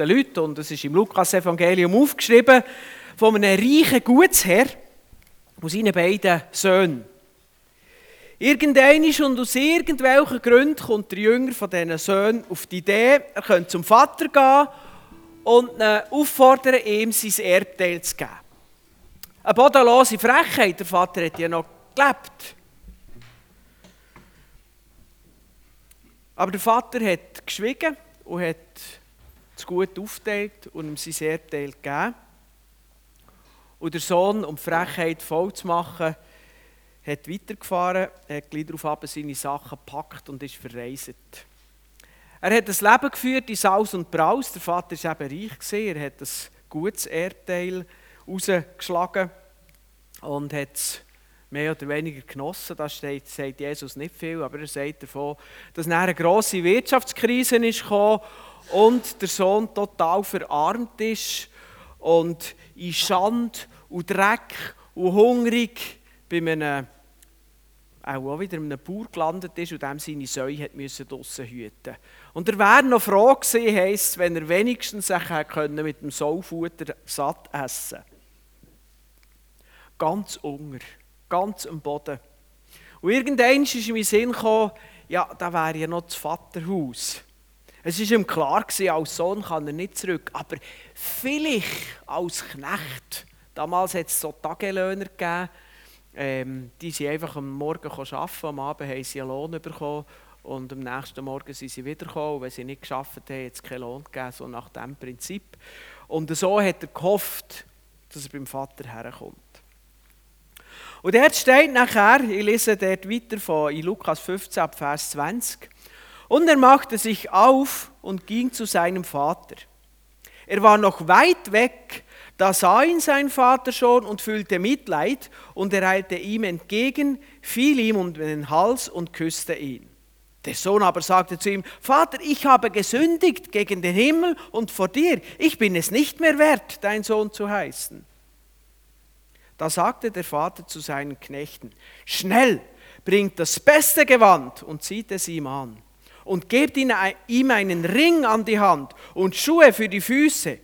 Leuten, und es ist im Lukas-Evangelium aufgeschrieben, von einem reichen Gutsherr und seinen beiden Söhnen. Irgendeinisch und aus irgendwelchen Gründen kommt der Jünger von diesen Söhnen auf die Idee, er könnte zum Vater gehen und ihn auffordern, ihm sein Erbteil zu geben. Eine bodenlose Frechheit, der Vater hat ja noch gelebt. Aber der Vater hat geschwiegen und hat das Gut aufteilt und ihm sein Erdteil gegeben. Und der Sohn, um die Frechheit voll zu machen, hat weitergefahren, hat gleich darauf seine Sachen gepackt und ist verreist. Er hat ein Leben geführt in Saus und Braus. Der Vater war eben reich. Er hat ein gutes Erdteil rausgeschlagen und hat es mehr oder weniger genossen. Das steht, sagt Jesus nicht viel, aber er sagt davon, dass eine grosse Wirtschaftskrise ist und der Sohn total verarmt ist und in Schand und Dreck und hungrig bei einem auch wieder einem Bauer gelandet ist und dem seine Säue müssen draussen hüten. Und er wäre noch froh gewesen, heisst, wenn er wenigstens sich können mit dem Saufutter satt essen. Ganz unger, ganz am Boden. Und irgendwann ist in den Sinn ja, da wäre ja noch das Vaterhaus. Es war ihm klar, als Sohn kann er nicht zurück. Aber vielleicht als Knecht. Damals hat es so Tagelöhner gegeben. Ähm, die sind einfach am Morgen arbeiten, am Abend haben sie einen Lohn bekommen und am nächsten Morgen sind sie wiedergekommen. Und wenn sie nicht geschafft haben, hat es keinen Lohn gegeben, so nach diesem Prinzip. Und so hat er gehofft, dass er beim Vater herkommt. Und dort steht nachher, ich lese dort weiter von in Lukas 15 Vers 20, und er machte sich auf und ging zu seinem Vater. Er war noch weit weg, da sah ihn sein Vater schon und fühlte Mitleid und er eilte ihm entgegen, fiel ihm um den Hals und küsste ihn. Der Sohn aber sagte zu ihm, Vater, ich habe gesündigt gegen den Himmel und vor dir. Ich bin es nicht mehr wert, dein Sohn zu heißen. Da sagte der Vater zu seinen Knechten, schnell, bringt das beste Gewand und zieht es ihm an und gebt ihm einen Ring an die Hand und Schuhe für die Füße.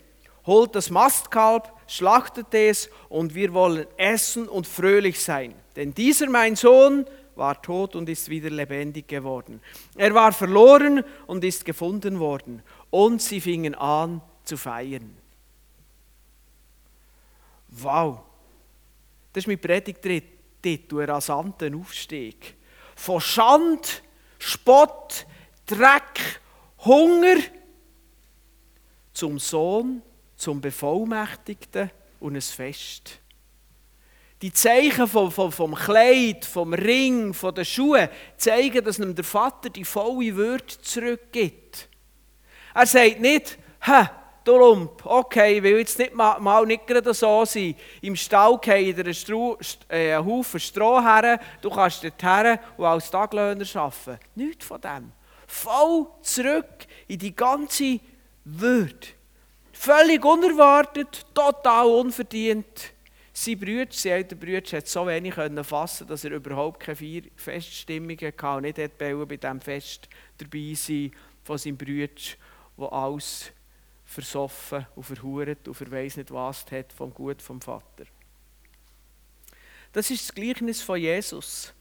Holt das Mastkalb, schlachtet es und wir wollen essen und fröhlich sein. Denn dieser mein Sohn war tot und ist wieder lebendig geworden. Er war verloren und ist gefunden worden. Und sie fingen an zu feiern. Wow, das ist mein Predigtitel, ein rasanter Aufstieg. Von Schand, Spott, Dreck, Hunger zum Sohn, zum Bevollmächtigten und ein Fest. Die Zeichen vom, vom, vom Kleid, vom Ring, von den Schuhen zeigen, dass ihm der Vater die volle Würde zurückgibt. Er sagt nicht, hä, du Lump, okay, ich will jetzt nicht mal, mal nicht gerade so sein. Im Stall er einen, äh, einen Haufen Stroh her, du kannst dort her und als Taglöhner arbeiten. Nichts von dem voll zurück in die ganze Würde. Völlig unerwartet, total unverdient. Sein Bruder, sein älterer Bruder, hat so wenig fassen dass er überhaupt keine vier Feststimmungen hatte und nicht bei diesem Fest dabei sein von seinem Bruder, der alles versoffen und verhurt und verweiss nicht was hat vom Gut vom Vater. Das ist das Gleichnis von Jesus.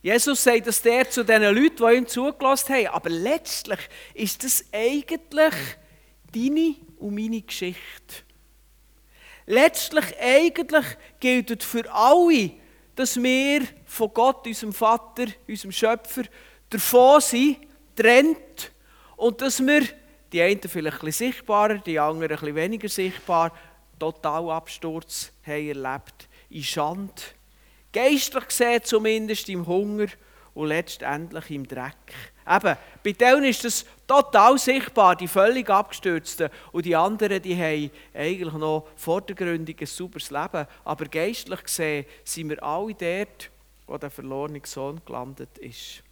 Jesus sagt das der zu den Leuten, die ihm zugelassen haben. Aber letztlich ist das eigentlich deine und meine Geschichte. Letztlich eigentlich gilt für alle, dass wir von Gott, unserem Vater, unserem Schöpfer, davon sind, trennt und dass wir, die einen vielleicht ein bisschen sichtbarer, die anderen ein bisschen weniger sichtbar, total Absturz haben erlebt, in Schande Geistlich gesehen zumindest im Hunger und letztendlich im Dreck. Eben, bei denen ist das total sichtbar, die völlig abgestürzten. Und die anderen, die haben eigentlich noch vordergründig ein sauberes Leben. Aber geistlich gesehen sind wir alle dort, wo der verlorene Sohn gelandet ist.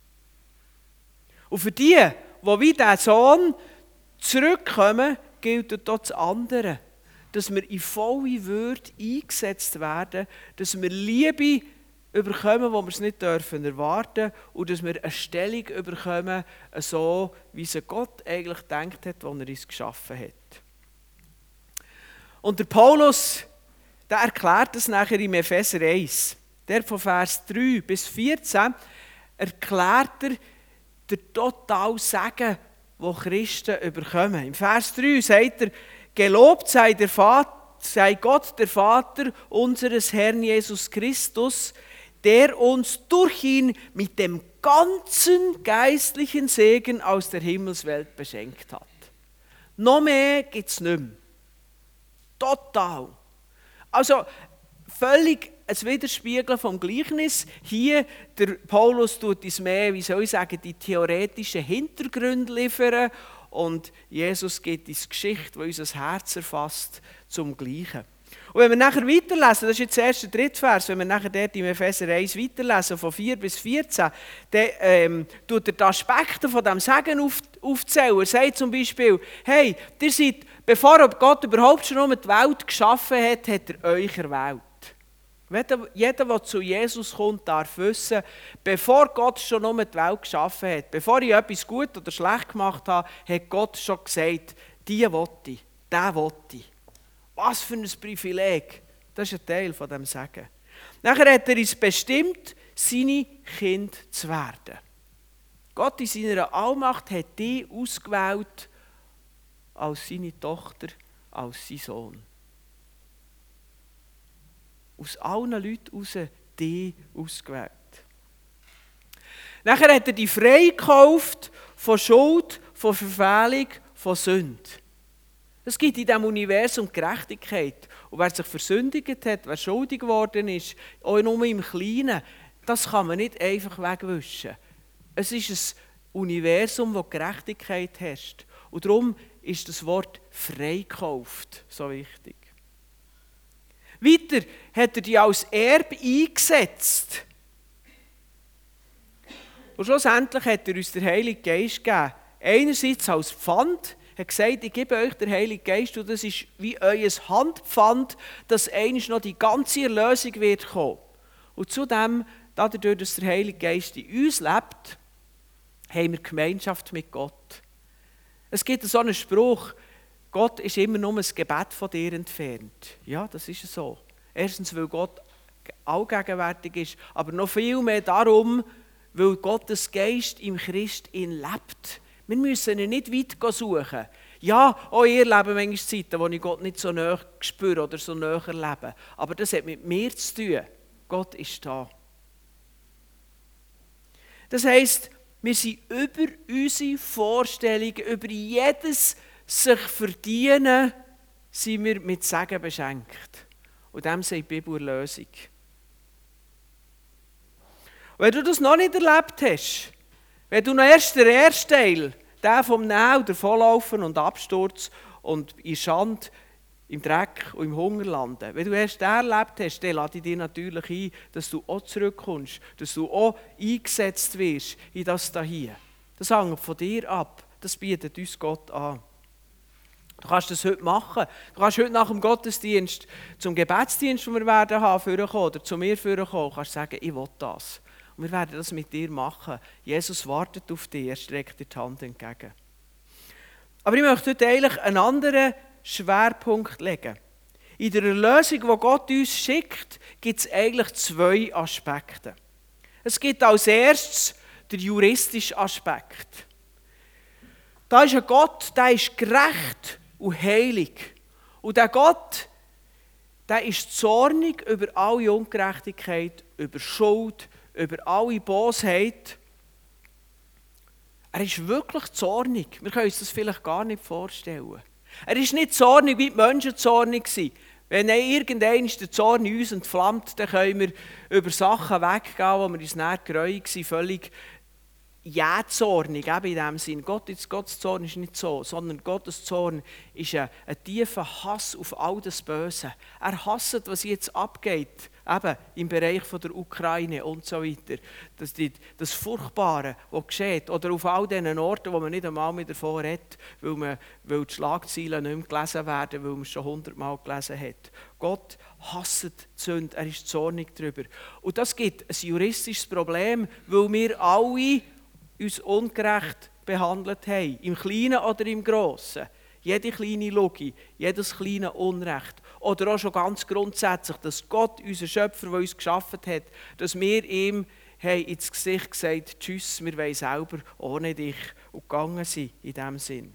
Und für die, die wie der Sohn zurückkommen, gilt dort das andere dass wir in volle Würde eingesetzt werden, dass wir Liebe überkommen, wo wir es nicht dürfen erwarten und dass wir eine Stellung überkommen, so wie sie Gott eigentlich denkt hat, als er uns geschaffen hat. Und der Paulus, der erklärt das nachher im Epheser 1. Der von Vers 3 bis 14 erklärt er der total Segen, wo Christen überkommen. Im Vers 3 sagt er, gelobt sei, der Vater, sei Gott, der Vater unseres Herrn Jesus Christus, der uns durch ihn mit dem ganzen geistlichen Segen aus der Himmelswelt beschenkt hat. Noch mehr gibt es nicht mehr. Total. Also völlig ein Widerspiegeln vom Gleichnis. Hier, der Paulus tut uns mehr, wie soll ich sagen, die theoretischen Hintergründe liefern und Jesus gibt uns Geschichte, die unser Herz erfasst, zum Gleichen. Und wenn wir nachher weiterlesen, das ist jetzt der erste Drittvers, wenn wir nachher dort im Epheser 1 weiterlesen, von 4 bis 14, dann ähm, tut er die Aspekte von diesem Segen auf, aufzählen. Er sagt zum Beispiel, hey, ihr seid, bevor Gott überhaupt schon um die Welt geschaffen hat, hat er euch erwählt. Jeder, der zu Jesus kommt, darf wissen, bevor Gott schon um die Welt geschaffen hat, bevor ich etwas gut oder schlecht gemacht habe, hat Gott schon gesagt, die will ich, der will ich. Was für ein Privileg. Das ist ein Teil von dem Sagen. Nachher hat er uns bestimmt, seine Kind zu werden. Gott in seiner Allmacht hat dich ausgewählt als seine Tochter, als sein Sohn. Aus allen Leuten heraus dich ausgewählt. Nachher hat er dich freigekauft von Schuld, von Verfehlung, von Sünde. Es gibt in diesem Universum Gerechtigkeit. Und wer sich versündigt hat, wer schuldig geworden ist, auch nur im Kleinen, das kann man nicht einfach wegwischen. Es ist ein Universum, wo Gerechtigkeit herrscht. Und darum ist das Wort freikauft so wichtig. Weiter hat er die als Erb eingesetzt. Und schlussendlich hat er uns den Heiligen Geist gegeben. Einerseits als Pfand, hat gesagt, ich gebe euch den Heiligen Geist und das ist wie euer Handpfand, dass eines noch die ganze Erlösung wird kommen. Und zudem, dadurch, dass der Heilige Geist in uns lebt, haben wir Gemeinschaft mit Gott. Es gibt so einen Spruch, Gott ist immer nur ein Gebet von dir entfernt. Ja, das ist so. Erstens, weil Gott allgegenwärtig ist, aber noch viel mehr darum, weil Gottes Geist im Christ ihn lebt. Wir müssen ihn nicht weit suchen. Ja, auch ihr leben manchmal Zeiten, wo ich Gott nicht so näher spüre oder so näher erlebe. Aber das hat mit mir zu tun. Gott ist da. Das heisst, wir sind über unsere Vorstellungen, über jedes sich verdienen, sind wir mit Segen beschenkt. Und dem sagt die Bibel Lösung. Wenn du das noch nicht erlebt hast, wenn du noch erst den ersten Teil, der vom Näh, der Volllaufen und Absturz und in Schand, im Dreck und im Hunger landen, wenn du erst den erlebt hast, dann lade ich dir natürlich ein, dass du auch zurückkommst, dass du auch eingesetzt wirst in das hier. Das hängt von dir ab. Das bietet uns Gott an. Du kannst das heute machen. Du kannst heute nach dem Gottesdienst zum Gebetsdienst, den wir werden haben, oder zu mir kommen, kannst sagen, ich will das. Und wir werden das mit dir machen. Jesus wartet auf dich, er streckt dir die Hand entgegen. Aber ich möchte heute eigentlich einen anderen Schwerpunkt legen. In der Erlösung, die Gott uns schickt, gibt es eigentlich zwei Aspekte. Es gibt als erstes den juristischen Aspekt. Da ist ein Gott, der ist gerecht und heilig. Und der Gott, der ist zornig über alle Ungerechtigkeit, über Schuld, über alle Bosheit. Er ist wirklich zornig. Wir können uns das vielleicht gar nicht vorstellen. Er ist nicht zornig, wie die Menschen zornig waren. Wenn irgendein der Zorn in uns entflammt, dann können wir über Sachen weggehen, wo wir uns näher gereut waren, völlig jähzornig, eben in dem Sinn. Gott, Gottes Zorn ist nicht so, sondern Gottes Zorn ist ein, ein tiefer Hass auf all das Böse. Er hasst, was jetzt abgeht, eben im Bereich von der Ukraine und so weiter. Das, das Furchtbare, was geschieht, oder auf all diesen Orten, wo man nicht einmal mehr davon redet, weil, man, weil die Schlagzeilen nicht mehr gelesen werden, weil man es schon hundertmal gelesen hat. Gott hasst Sünde, er ist zornig darüber. Und das gibt ein juristisches Problem, weil wir alle uns ungerecht behandelt haben, im Kleinen oder im Grossen. Jede kleine Logik, jedes kleine Unrecht. Oder auch schon ganz grundsätzlich, dass Gott, unser Schöpfer, der uns geschaffen hat, dass wir ihm haben ins Gesicht gesagt Tschüss, wir wollen selber ohne dich und gegangen sind in diesem Sinn.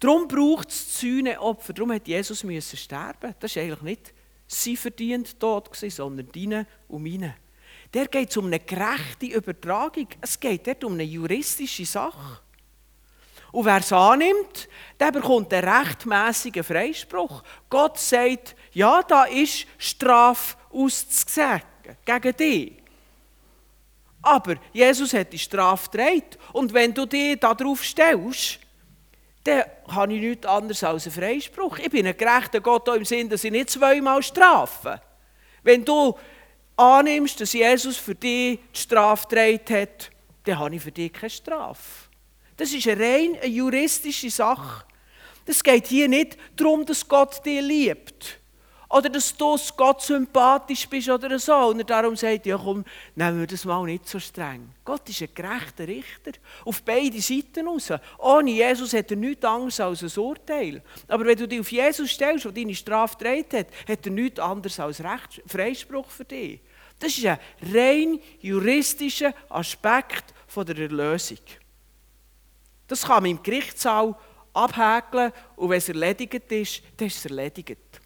Darum braucht es Opfer. Darum hat Jesus müssen sterben. Das war eigentlich nicht sein verdient Tod, sondern deine und meine. Der geht um eine gerechte Übertragung. Es geht dort um eine juristische Sache. Und wer es annimmt, der bekommt einen rechtmäßigen Freispruch. Gott sagt, ja, da ist Strafe auszusagen gegen dich. Aber Jesus hat die Strafe getragen. Und wenn du dich darauf stellst, dann habe ich nichts anderes als einen Freispruch. Ich bin ein gerechter Gott auch im Sinn, dass ich nicht zweimal strafe. Wenn du annimmst, dass Jesus für dich die Strafe getragen hat, dann habe ich für dich keine Strafe. Das ist eine rein juristische Sache. Es geht hier nicht darum, dass Gott dich liebt. Oder dass du Gott sympathisch bist oder so. Und er darum sagt, ja komm, nehmen wir das mal nicht so streng. Gott ist ein gerechter Richter. Auf beide Seiten raus. Ohne Jesus hat er nichts anderes als ein Urteil. Aber wenn du dich auf Jesus stellst, der deine Strafe gedreht hat, hat er nichts anderes als Recht, Freispruch für dich. Das ist ein rein juristischer Aspekt von der Erlösung. Das kann man im Gerichtssaal abhäkeln und wenn es erledigt ist, dann ist es erledigt.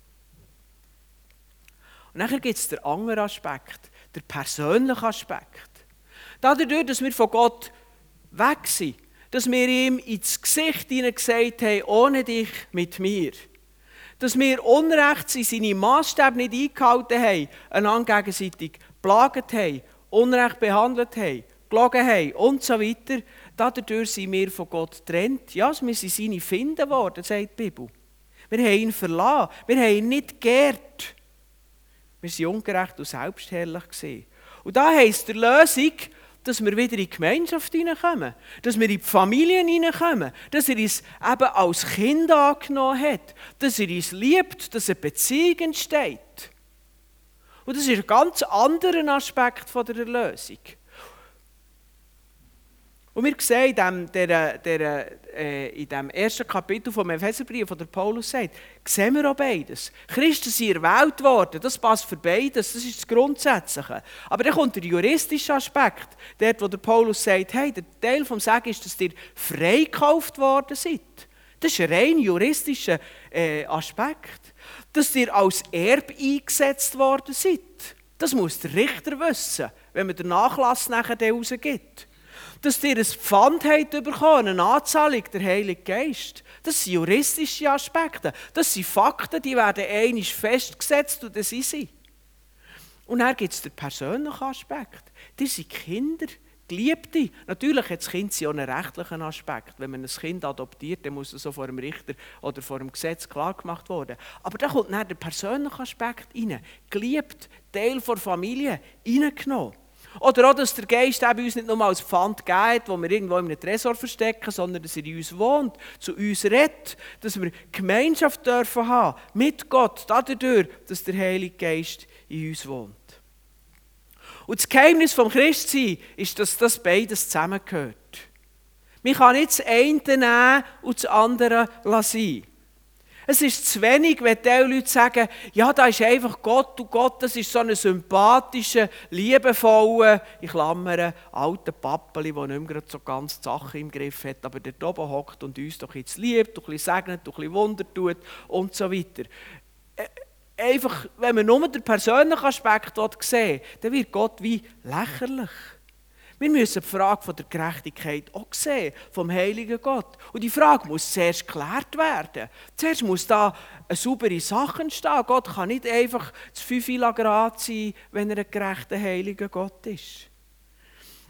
Und dann gibt es den anderen Aspekt, der persönliche Aspekt. Dadurch, dass wir von Gott weg sind, dass wir ihm ins Gesicht gesagt haben, ohne dich mit mir. Dass wir Unrecht in seine Maßstäbe nicht eingehalten haben, einander gegenseitig plagt haben, Unrecht behandelt haben, gelogen haben und so weiter. Dadurch sind wir von Gott getrennt. Ja, wir sind seine Finden worden, sagt die Bibel. Wir haben ihn verlassen, wir haben ihn nicht geehrt. Wir sind ungerecht und selbstherrlich gesehen. Und da heisst der Lösung, dass wir wieder in die Gemeinschaft hineinkommen, dass wir in die Familien hineinkommen, dass er uns eben als Kind angenommen hat, dass er uns liebt, dass eine Beziehung entsteht. Und das ist ein ganz anderer Aspekt der Erlösung. Und wir sehen äh, in dem ersten Kapitel vom Epheserbrief, wo der Paulus sagt, sehen wir auch beides. Christen sind erwählt worden, das passt für beides, das ist das Grundsätzliche. Aber dann kommt der juristische Aspekt, dort wo der Paulus sagt, hey, der Teil vom Sagen ist, dass ihr freikauft worden seid. Das ist ein rein juristischer äh, Aspekt. Dass ihr als Erb eingesetzt worden seid. Das muss der Richter wissen, wenn man den Nachlass nachher rausgibt dass ihr ein Pfand habt bekommen, eine Anzahlung, der Heilige Geist. Das sind juristische Aspekte. Das sind Fakten, die werden einmal festgesetzt und das sind sie. Und dann gibt es den persönlichen Aspekt. Die sind Kinder, Geliebte. Natürlich hat das Kind auch einen rechtlichen Aspekt. Wenn man ein Kind adoptiert, dann muss es so vor dem Richter oder vor dem Gesetz klar gemacht werden. Aber da kommt dann der persönliche Aspekt rein. Geliebt, Teil der Familie, reingenommen. Oder auch, dass der Geist eben uns nicht nur als Pfand geht, wo wir irgendwo in einem Tresor verstecken, sondern dass er in uns wohnt, zu uns redet, dass wir Gemeinschaft dürfen haben mit Gott, dadurch, dass der Heilige Geist in uns wohnt. Und das Geheimnis vom Christsein ist, dass das beides zusammengehört. Man kann nicht das eine nehmen und das andere lassen. Es ist zu wenig, wenn die Leute sagen, ja, da ist einfach Gott und Gott, das ist so ein sympathischer, liebevoller, ich klammere, alter Pappeli, der nicht mehr so ganz die Sache im Griff hat, aber der oben hockt und uns doch jetzt liebt, ein bisschen segnet, ein bisschen Wunder tut und so weiter. Äh, einfach, wenn man nur den persönlichen Aspekt sehen dann wird Gott wie lächerlich. Wir müssen die Frage der Gerechtigkeit auch sehen, vom heiligen Gott. Und die Frage muss zuerst geklärt werden. Zuerst muss da eine saubere Sache entstehen. Gott kann nicht einfach zu Fünfila Grad sein, wenn er ein gerechter, heiliger Gott ist.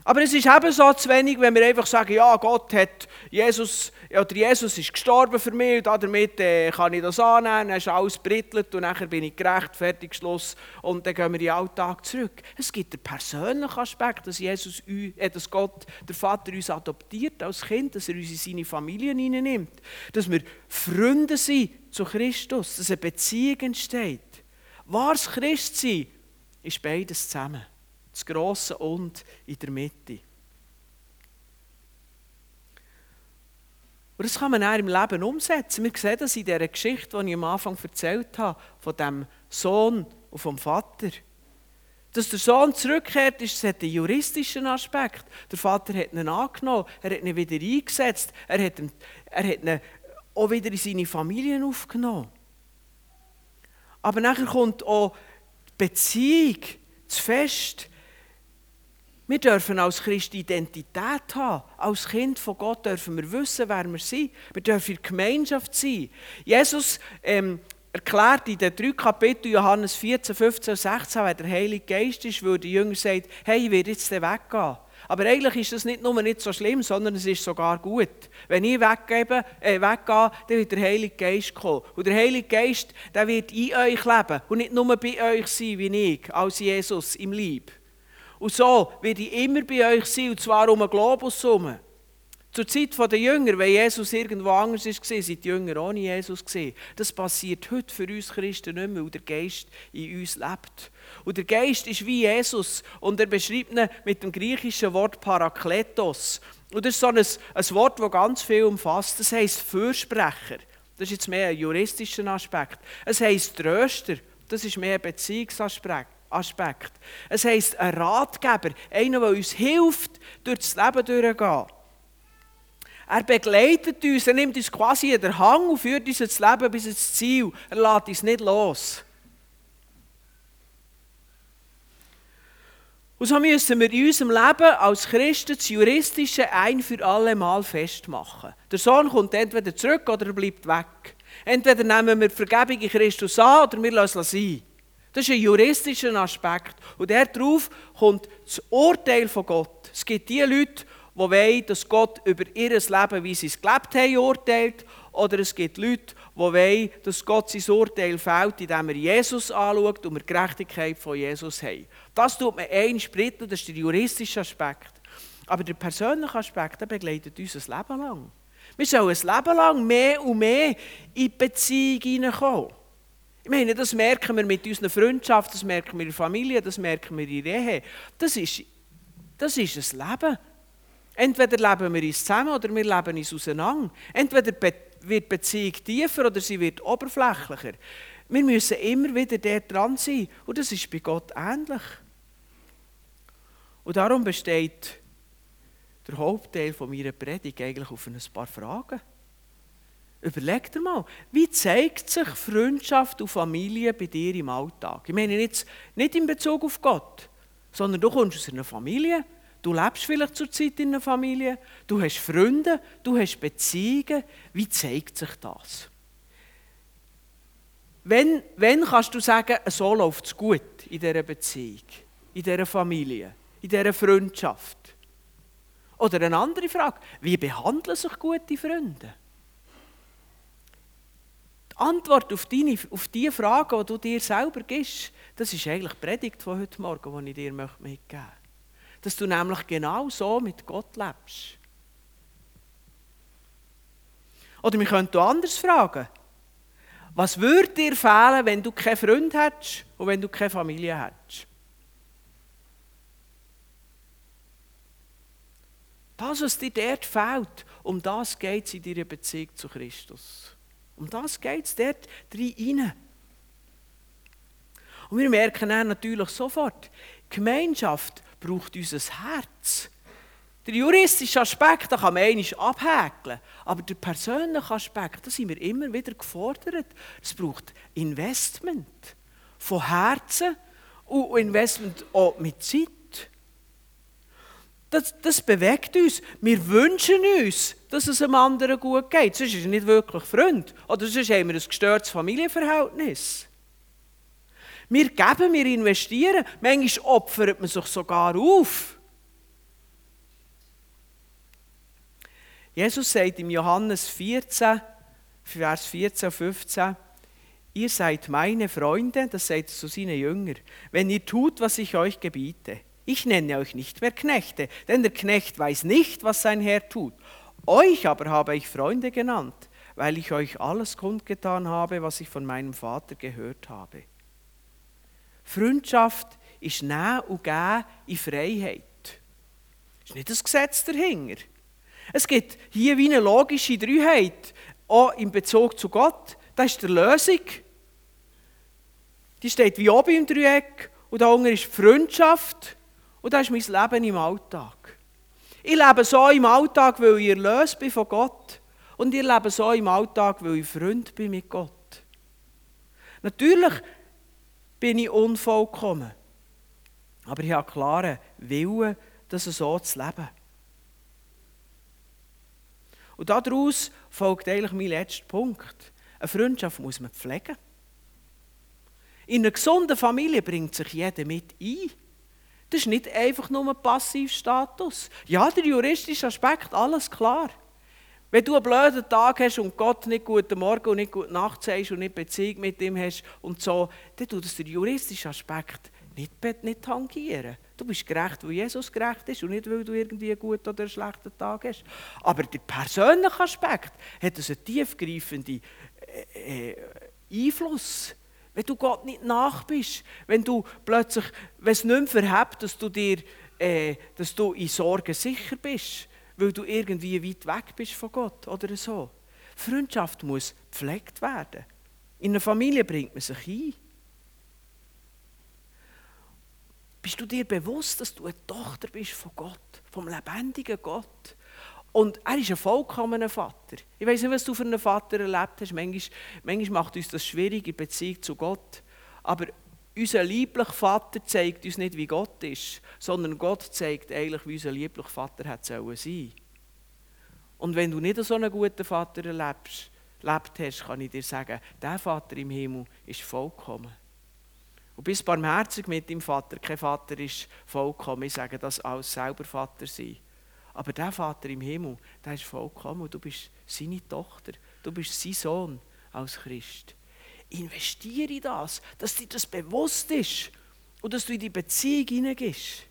Aber es ist ebenso zu wenig, wenn wir einfach sagen, ja, Gott hat Jesus, oder Jesus ist gestorben für mich und damit äh, kann ich das annehmen, dann ist alles brittelt und nachher bin ich gerecht, fertig, Schluss und dann gehen wir in den Alltag zurück. Es gibt den persönlichen Aspekt, dass, Jesus, äh, dass Gott, der Vater, uns adoptiert als Kind, dass er uns in seine Familie hineinnimmt, dass wir Freunde sind zu Christus, dass eine Beziehung entsteht. Wahres Christsein ist beides zusammen das Grosse und in der Mitte. Und das kann man auch im Leben umsetzen. Wir sehen das in dieser Geschichte, die ich am Anfang erzählt habe, von dem Sohn und vom Vater. Dass der Sohn zurückkehrt, ist, hat einen juristischen Aspekt. Der Vater hat ihn angenommen, er hat ihn wieder eingesetzt, er hat ihn, er hat ihn auch wieder in seine Familie aufgenommen. Aber nachher kommt auch die Beziehung, das Fest, wir dürfen als Christ Identität haben. Als Kind von Gott dürfen wir wissen, wer wir sind. Wir dürfen in der Gemeinschaft sein. Jesus ähm, erklärt in den drei Kapiteln Johannes 14, 15 und 16, wenn der Heilige Geist ist, weil der Jünger sagt, hey, ich werde jetzt weggehen. Aber eigentlich ist das nicht nur nicht so schlimm, sondern es ist sogar gut. Wenn ich weggebe, äh, weggehe, dann wird der Heilige Geist kommen. Und der Heilige Geist der wird in euch leben und nicht nur bei euch sein wie ich, als Jesus im Lieb. Und so werde ich immer bei euch sein, und zwar um einen Globus herum. Zur Zeit der Jünger, wenn Jesus irgendwo anders war, sind die Jünger ohne Jesus. Das passiert heute für uns Christen nicht mehr, weil der Geist in uns lebt. Und der Geist ist wie Jesus und er beschreibt ihn mit dem griechischen Wort Parakletos. Und das ist so ein, ein Wort, das ganz viel umfasst. Das heisst Fürsprecher. Das ist jetzt mehr ein juristischer Aspekt. Es heisst Tröster. Das ist mehr ein Beziehungsaspekt. Aspekt. Es heisst ein Ratgeber, einer, der uns hilft, durch das Leben durchzugehen. Er begleitet uns, er nimmt uns quasi in den Hang und führt uns ins Leben bis ins Ziel. Er lässt uns nicht los. Und so müssen wir in unserem Leben als Christen das Juristische ein für alle Mal festmachen. Der Sohn kommt entweder zurück oder er bleibt weg. Entweder nehmen wir die Vergebung in Christus an oder wir lassen es sein. Das ist ein juristischer Aspekt. Und darauf kommt das Urteil von Gott. Es gibt die Leute, die wollen, dass Gott über ihr Leben, wie sie es gelebt haben, urteilt. Oder es gibt Leute, die wollen, dass Gott sein Urteil fällt, indem er Jesus anschaut und wir die Gerechtigkeit von Jesus haben. Das tut man ein Sprit das ist der juristische Aspekt. Aber der persönliche Aspekt der begleitet uns ein Leben lang. Wir sollen ein Leben lang mehr und mehr in die Beziehung hineinkommen. Ich meine, das merken wir mit unserer Freundschaft, das merken wir in der Familie, das merken wir in der Ehe. Das ist, das ist ein Leben. Entweder leben wir uns zusammen oder wir leben uns auseinander. Entweder wird die Beziehung tiefer oder sie wird oberflächlicher. Wir müssen immer wieder dort dran sein. Und das ist bei Gott ähnlich. Und darum besteht der Hauptteil meiner Predigt eigentlich auf ein paar Fragen. Überleg dir mal, wie zeigt sich Freundschaft und Familie bei dir im Alltag? Ich meine jetzt nicht in Bezug auf Gott, sondern du kommst aus einer Familie, du lebst vielleicht zurzeit in einer Familie, du hast Freunde, du hast Beziehungen. Wie zeigt sich das? Wenn, wenn kannst du sagen, so läuft es gut in dieser Beziehung, in dieser Familie, in dieser Freundschaft? Oder eine andere Frage, wie behandeln sich gute Freunde? Antwort auf, deine, auf die Frage, die du dir selber gibst, das ist eigentlich die Predigt von heute Morgen, die ich dir mitgeben möchte. Dass du nämlich genau so mit Gott lebst. Oder wir könnten anders fragen. Was würde dir fehlen, wenn du keinen Freund hättest und wenn du keine Familie hättest? Das, was dir dort fehlt, um das geht es in deiner Beziehung zu Christus. Um das geht es dort rein. Und wir merken dann natürlich sofort, Gemeinschaft braucht unser Herz. Der juristische Aspekt, da kann man einmal abhäkeln. Aber der persönliche Aspekt, da sind wir immer wieder gefordert. Es braucht Investment von Herzen und Investment auch mit Zeit. Das, das bewegt uns. Wir wünschen uns, dass es einem anderen gut geht. Sonst ist er nicht wirklich Freund. Oder sonst haben wir ein gestörtes Familienverhältnis. Wir geben, wir investieren. Manchmal opfert man sich sogar auf. Jesus sagt im Johannes 14, Vers 14 und 15, ihr seid meine Freunde, das er zu seinen Jüngern, wenn ihr tut, was ich euch gebiete. Ich nenne euch nicht mehr Knechte, denn der Knecht weiß nicht, was sein Herr tut. Euch aber habe ich Freunde genannt, weil ich euch alles kundgetan habe, was ich von meinem Vater gehört habe. Freundschaft ist Nehmen und Geben in Freiheit. Es ist nicht das Gesetz dahinter. Es gibt hier wie eine logische Dreiheit, auch in Bezug zu Gott. Das ist die Lösung. Die steht wie oben im Dreieck und da unten ist Freundschaft und das ist mein Leben im Alltag. Ich lebe so im Alltag, weil ich erlöst bin von Gott. Und ich lebe so im Alltag, weil ich Freund bin mit Gott. Natürlich bin ich unvollkommen. Aber ich habe klaren Willen, das so zu leben. Und daraus folgt eigentlich mein letzter Punkt. Eine Freundschaft muss man pflegen. In einer gesunden Familie bringt sich jeder mit ein. Das ist nicht einfach nur ein Passivstatus. Ja, der juristische Aspekt, alles klar. Wenn du einen blöden Tag hast und Gott nicht guten Morgen und nicht gute Nacht sagst und nicht Beziehung mit ihm hast und so, dann tut das der juristische Aspekt nicht, nicht tangieren. Du bist gerecht, weil Jesus gerecht ist und nicht, weil du irgendwie einen guten oder einen schlechten Tag hast. Aber der persönliche Aspekt hat einen tiefgreifenden äh, äh, Einfluss. Wenn du Gott nicht nach bist, wenn du plötzlich, wenn es nicht mehr verhebt, dass du, dir, äh, dass du in Sorgen sicher bist, weil du irgendwie weit weg bist von Gott oder so. Freundschaft muss gepflegt werden. In einer Familie bringt man sich ein. Bist du dir bewusst, dass du eine Tochter bist von Gott, vom lebendigen Gott? Und er ist ein vollkommener Vater. Ich weiß nicht, was du für einen Vater erlebt hast. Manchmal, manchmal macht uns das schwierig in Beziehung zu Gott. Aber unser lieblicher Vater zeigt uns nicht, wie Gott ist, sondern Gott zeigt eigentlich, wie unser lieblicher Vater hat sein sollen. Und wenn du nicht so einen guten Vater erlebst, erlebt hast, kann ich dir sagen, der Vater im Himmel ist vollkommen. Und bist barmherzig mit deinem Vater. Kein Vater ist vollkommen. Ich sage das als selber Vater sein. Aber der Vater im Himmel, der ist vollkommen. Du bist seine Tochter. Du bist sein Sohn als Christ. Investiere in das, dass dir das bewusst ist und dass du in die Beziehung hineingehst.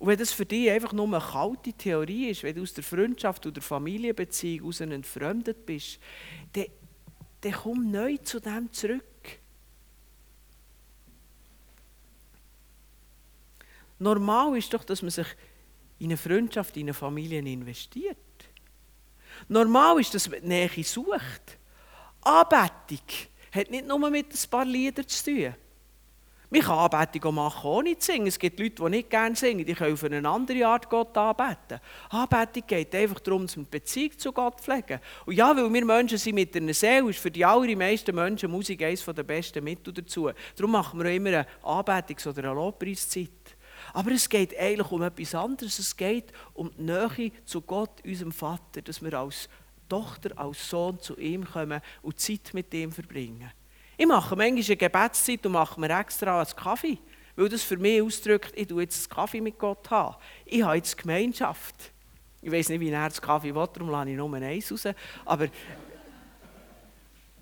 Und wenn das für dich einfach nur eine kalte Theorie ist, wenn du aus der Freundschaft oder Familienbeziehung aus entfremdet bist, dann, dann komm neu zu dem zurück. Normal ist doch, dass man sich in eine Freundschaft, in eine Familie investiert. Normal ist, dass man die Nähe sucht. Anbetung hat nicht nur mit ein paar Liedern zu tun. Man kann Anbetung machen ohne zu singen. Es gibt Leute, die nicht gerne singen, die können auf eine andere Art Gott anbeten. Anbetung geht einfach darum, dass wir eine Beziehung zu Gott pflegen. Und ja, weil wir Menschen sind mit einer Seele, ist für die allermeisten Menschen Musik eines der besten Mittel dazu. Darum machen wir auch immer eine Anbetungs- oder eine Lobpreiszeit. Aber es geht eigentlich um etwas anderes. Es geht um die Nähe zu Gott, unserem Vater, dass wir als Tochter, als Sohn zu ihm kommen und Zeit mit ihm verbringen. Ich mache manchmal eine Gebetszeit und mache mir extra einen Kaffee, weil das für mich ausdrückt, ich tue jetzt einen Kaffee mit Gott haben. Ich habe jetzt Gemeinschaft. Ich weiß nicht, wie er das Kaffee will, darum lasse ich nur eins raus. Aber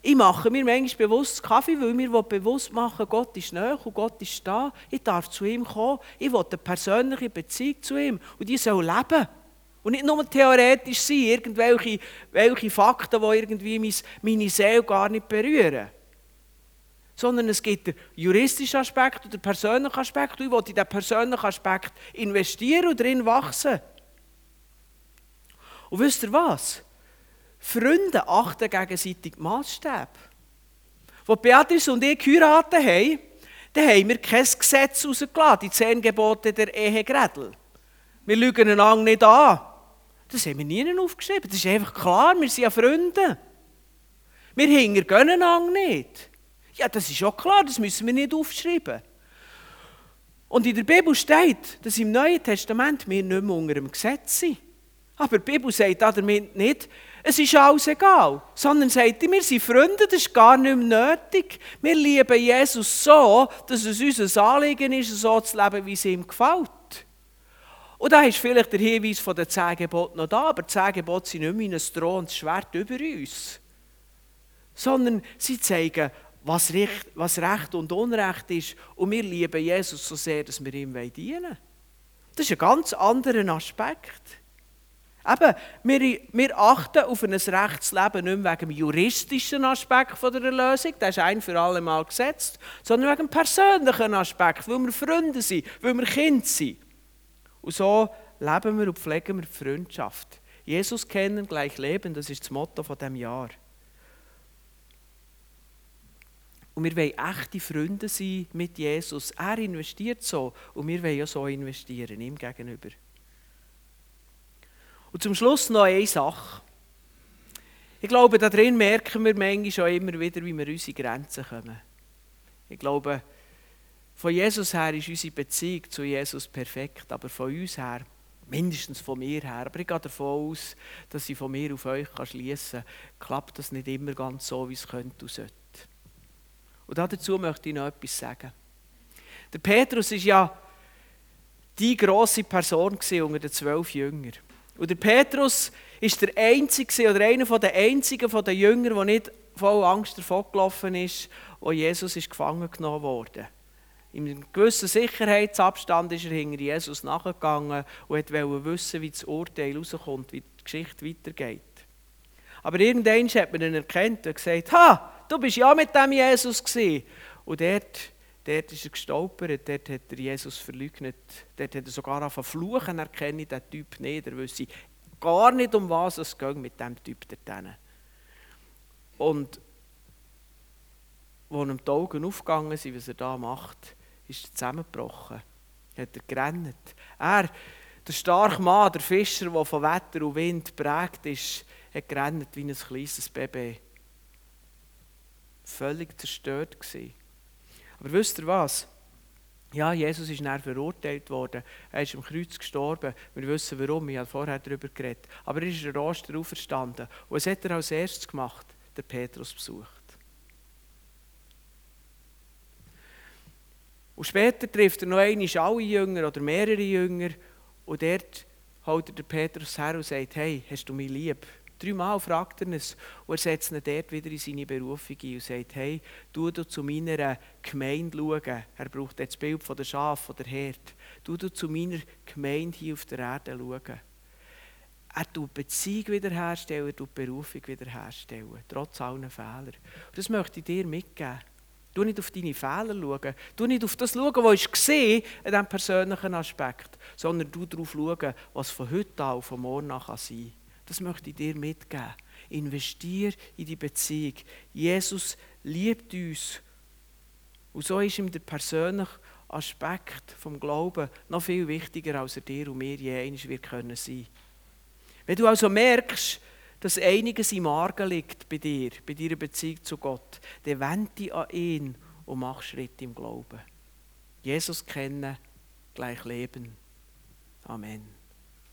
ich mache mir manchmal bewusst Kaffee, weil mir bewusst machen, Gott ist näher und Gott ist da. Ich darf zu ihm kommen. Ich will eine persönliche Beziehung zu ihm. Und die soll leben. Und nicht nur theoretisch sein, irgendwelche welche Fakten, die irgendwie meine Seele gar nicht berühren. Sondern es gibt den juristischen Aspekt und den persönlichen Aspekt. Und ich will in diesen persönlichen Aspekt investieren und darin wachsen. Und wisst ihr was? Freunde achten gegenseitig Maßstäbe. Als Beatrice und ich geheiratet haben, dann haben wir kein Gesetz rausgelassen, die zehn Gebote der Ehe Gredel. Wir lügen einander nicht an. Das haben wir nie aufgeschrieben. Das ist einfach klar, wir sind ja Freunde. Wir hingern einander nicht. Ja, das ist auch klar, das müssen wir nicht aufschreiben. Und in der Bibel steht, dass im Neuen Testament wir nicht mehr unter dem Gesetz sind. Aber die Bibel sagt damit nicht, es ist alles egal, sondern sagt, wir sind Freunde, das ist gar nicht mehr nötig. Wir lieben Jesus so, dass es unser Anliegen ist, so zu leben, wie es ihm gefällt. Und da ist vielleicht der Hinweis von den zehn Geboten noch da, aber die zehn Gebote sind nicht mehr ein drohendes Schwert über uns. Sondern sie zeigen, was Recht, was Recht und Unrecht ist. Und wir lieben Jesus so sehr, dass wir ihm dienen wollen. Das ist ein ganz anderer Aspekt. Eben, wir, wir achten auf ein Rechtsleben nicht mehr wegen dem juristischen Aspekt der Erlösung, der ist ein für alle Mal gesetzt, sondern wegen dem persönlichen Aspekt, weil wir Freunde sind, weil wir Kinder sind. Und so leben wir und pflegen wir die Freundschaft. Jesus kennen, gleich leben, das ist das Motto von dem Jahr. Und wir wollen echte Freunde sein mit Jesus. Er investiert so und wir wollen ja so investieren, ihm gegenüber. Und zum Schluss noch eine Sache. Ich glaube, da drin merken wir manchmal schon immer wieder, wie wir unsere Grenzen kommen. Ich glaube, von Jesus her ist unsere Beziehung zu Jesus perfekt, aber von uns her, mindestens von mir her, aber ich gehe davon aus, dass ich von mir auf euch schließen kann, klappt das nicht immer ganz so, wie es könnte und sollte. Und dazu möchte ich noch etwas sagen. Der Petrus ist ja die grosse Person unter den zwölf Jüngern. Und der Petrus ist der Einzige oder einer der einzigen von den Jüngern, der nicht voll Angst davongelaufen ist, wo Jesus ist gefangen genommen wurde. In einem gewissen Sicherheitsabstand ist er hinter Jesus nachgegangen und wollte wissen, wie das Urteil rauskommt, wie die Geschichte weitergeht. Aber irgendwann hat man ihn erkannt und gesagt, ha, du bist ja mit dem Jesus gewesen. Und dort Dort ist er gestolpert, dort hat er Jesus verleugnet. Dort hat er sogar auf Fluchen erkenne ich den Typ nicht. Er wüsste gar nicht, um was es geht mit diesem Typ dort Und als ihm die Augen aufgegangen sind, was er da macht, ist er zusammengebrochen. Hat er gerannt. Er, der starke Mann, der Fischer, der von Wetter und Wind prägt ist, hat gerannt wie ein kleines Baby. Völlig zerstört gewesen. Aber wisst ihr was? Ja, Jesus ist dann verurteilt worden. Er ist am Kreuz gestorben. Wir wissen warum, ich habe vorher darüber geredet. Aber er ist der Oster auferstanden. Und was hat er als erstes gemacht? Der Petrus besucht. Und später trifft er noch einmal alle Jünger oder mehrere Jünger. Und dort holt er den Petrus her und sagt, hey, hast du mich lieb? Dreimal fragt er es und er setzt ihn dort wieder in seine Berufung ein und sagt, hey, du, du zu meiner Gemeinde schauen. Er braucht jetzt das Bild von der Schaf, von der Herd. Du, du zu meiner Gemeinde hier auf der Erde schauen. Er tut Beziehung wiederherstellen, er tut Berufung wiederherstellen, trotz allen Fehlern. Und das möchte ich dir mitgeben. Du nicht auf deine Fehler schauen, du nicht auf das schauen, was ich gesehen in diesem persönlichen Aspekt, sondern du darauf schauen, was von heute an von morgen an sein kann. Das möchte ich dir mitgeben. Investier in die Beziehung. Jesus liebt uns. Und so ist ihm der persönliche Aspekt vom Glauben noch viel wichtiger, als er dir und mir je einmal wird können. Wenn du also merkst, dass einiges im Argen liegt bei dir, bei deiner Beziehung zu Gott, dann wende dich an ihn und mach Schritt im Glauben. Jesus kennen, gleich leben. Amen.